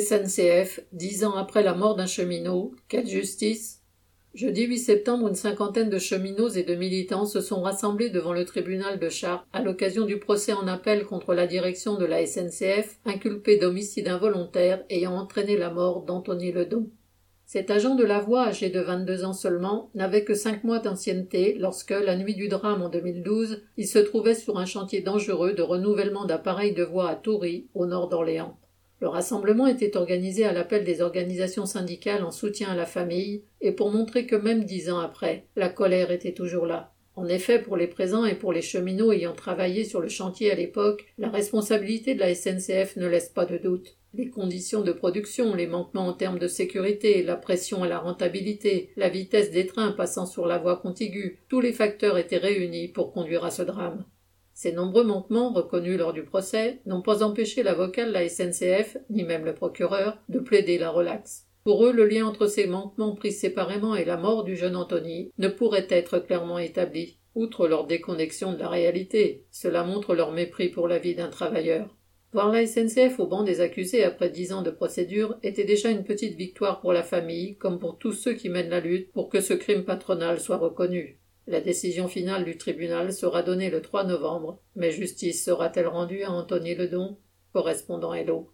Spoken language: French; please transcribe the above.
SNCF, dix ans après la mort d'un cheminot, quelle justice Jeudi 8 septembre, une cinquantaine de cheminots et de militants se sont rassemblés devant le tribunal de Chartres à l'occasion du procès en appel contre la direction de la SNCF, inculpée d'homicide involontaire ayant entraîné la mort d'Anthony Ledon. Cet agent de la voie, âgé de 22 ans seulement, n'avait que cinq mois d'ancienneté lorsque, la nuit du drame en 2012, il se trouvait sur un chantier dangereux de renouvellement d'appareils de voie à Toury, au nord d'Orléans. Le rassemblement était organisé à l'appel des organisations syndicales en soutien à la famille et pour montrer que même dix ans après, la colère était toujours là. En effet, pour les présents et pour les cheminots ayant travaillé sur le chantier à l'époque, la responsabilité de la SNCF ne laisse pas de doute. Les conditions de production, les manquements en termes de sécurité, la pression à la rentabilité, la vitesse des trains passant sur la voie contiguë, tous les facteurs étaient réunis pour conduire à ce drame. Ces nombreux manquements, reconnus lors du procès, n'ont pas empêché l'avocat de la SNCF, ni même le procureur, de plaider la relaxe. Pour eux, le lien entre ces manquements pris séparément et la mort du jeune Anthony ne pourrait être clairement établi. Outre leur déconnexion de la réalité, cela montre leur mépris pour la vie d'un travailleur. Voir la SNCF au banc des accusés après dix ans de procédure était déjà une petite victoire pour la famille, comme pour tous ceux qui mènent la lutte pour que ce crime patronal soit reconnu. La décision finale du tribunal sera donnée le 3 novembre, mais justice sera-t-elle rendue à Anthony Ledon Correspondant Hello.